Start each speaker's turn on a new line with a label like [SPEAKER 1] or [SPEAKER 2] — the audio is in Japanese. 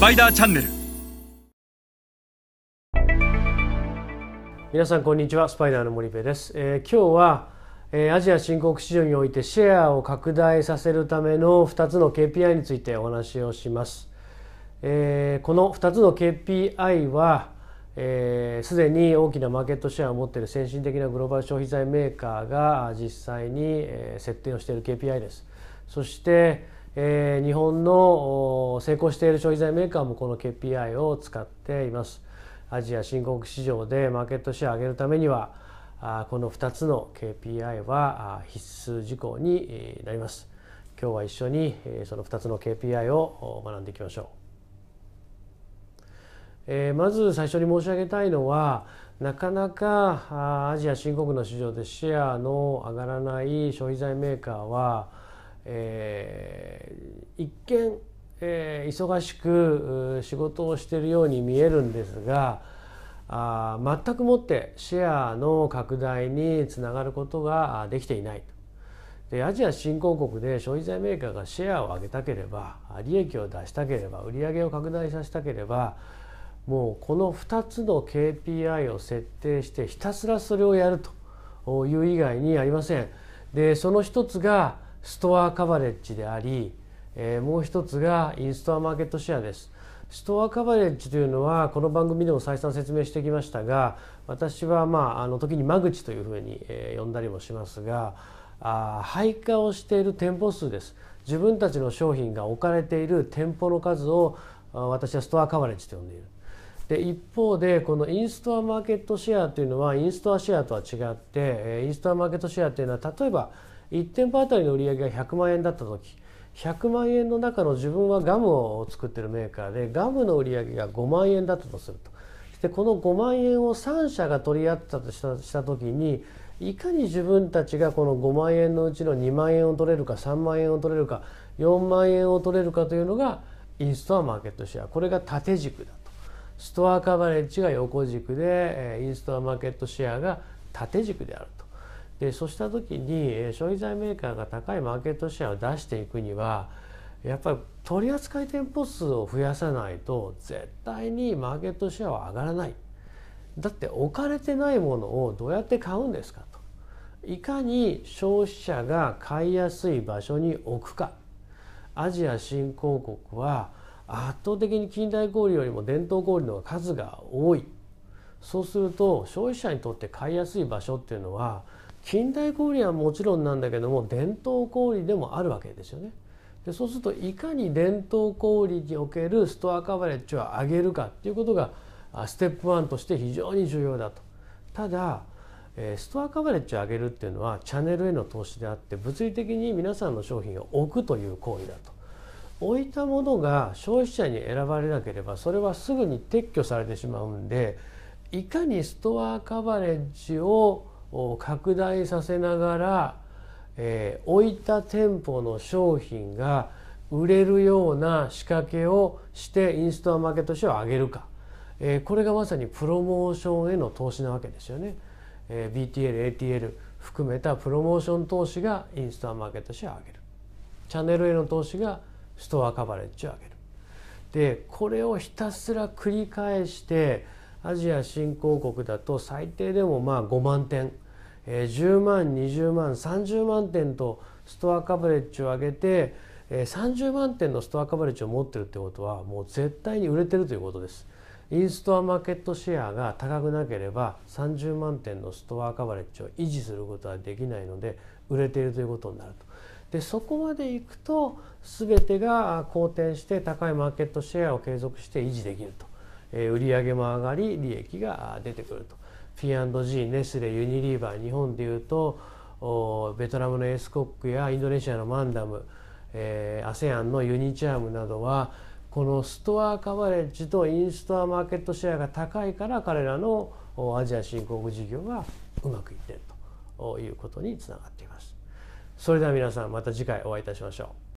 [SPEAKER 1] パイダーチャンネル。
[SPEAKER 2] 皆さんこんにちはスパイダーの森部です、えー今日は、えーアジア新興市場においてシェアを拡大させるための2つの KPI についてお話をします、えーこの2つの KPI はえーすで、に大きなマーケットシェアを持っている先進的なグローバル消費財メーカーが実際に、え設定をしている KPI です。そして、えー日本の成功している消費財メーカーもこの KPI を使っています。アジア新興市場でマーケットシェアを上げるためにはあこの2つの KPI はあ必須事項になります。今日は一緒にえーその2つの KPI を学んでいきましょう。えーまず最初に申し上げたいのはなかなかあアジア新興の市場でシェアの上がらない消費財メーカーは、えー一見、えー忙しく仕事をしているように見えるんですがあ全くもってシェアの拡大につながることができていないでアジア新興国で消費財メーカーがシェアを上げたければ利益を出したければ売り上げを拡大させたければもうこの2つの KPI を設定してひたすらそれをやるという以外にありません。でその一つがストアカバレッジであり、えーもう一つがインストアマーケットシェアです。ストアカバレッジというのはこの番組でも再三説明してきましたが私はまああの時に間口というふうに、えー呼んだりもしますがあ配下をしている店舗数です自分たちの商品が置かれている店舗の数をあ私はストアカバレッジと呼んでいる。で一方でこのインストアマーケットシェアというのはインストアシェアとは違ってえインストアマーケットシェアというのは例えば1店舗あたりの売り上げが100万円だった時100万円の中の自分はガムを作ってるメーカーでガムの売り上げが5万円だったとするとでこの5万円を3社が取り合ったとしたした時にいかに自分たちがこの5万円のうちの2万円を取れるか3万円を取れるか4万円を取れるかというのがインストアマーケットシェアこれが縦軸だと。ストアカバレッジが横軸でインストアマーケットシェアが縦軸であると。でそうした時に消費財メーカーが高いマーケットシェアを出していくにはやっぱり取扱店舗数を増やさないと絶対にマーケットシェアは上がらない。だって置かれてないものをどうやって買うんですかと。いかに消費者が買いやすい場所に置くか。アジア新興国は圧倒的に近代小売よりも伝統小売の数が多いそうすると消費者にとって買いやすい場所っていうのは近代小売はもちろんなんだけども伝統小売でもあるわけですよね。でそうするといかに伝統小売におけるストアカバレッジを上げるかっていうことがステップ1として非常に重要だと。ただストアカバレッジを上げるっていうのはチャンネルへの投資であって物理的に皆さんの商品を置くという行為だと。置いたものが消費者に選ばれなければそれはすぐに撤去されてしまうんでいかにストアカバレッジを拡大させながら、えー置いた店舗の商品が売れるような仕掛けをしてインストアマーケットシェアを上げるか、えーこれがまさにプロモーションへの投資なわけですよね。えー BTL、ATL 含めたプロモーション投資がインストアマーケットシェアを上げる。チャンネルへの投資がストアカバレッジを上げる。でこれをひたすら繰り返してアジア新興国だと最低でもまあ5万点、えー10万20万30万点とストアカバレッジを上げて、えー30万点のストアカバレッジを持ってるってことはもう絶対に売れてるということです。インストアマーケットシェアが高くなければ30万点のストアカバレッジを維持することはできないので売れているということになると。でそこまでいくと全てが好転して高いマーケットシェアを継続して維持できると、売上も上がり利益が出てくると P&G ネスレユニリーバー日本でいうとベトナムのエースコックやインドネシアのマンダム、ASEAN のユニチャームなどはこのストアカバレッジとインストアマーケットシェアが高いから彼らのアジア新興国事業がうまくいっているということにつながっています。それでは皆さんまた次回お会いいたしましょう。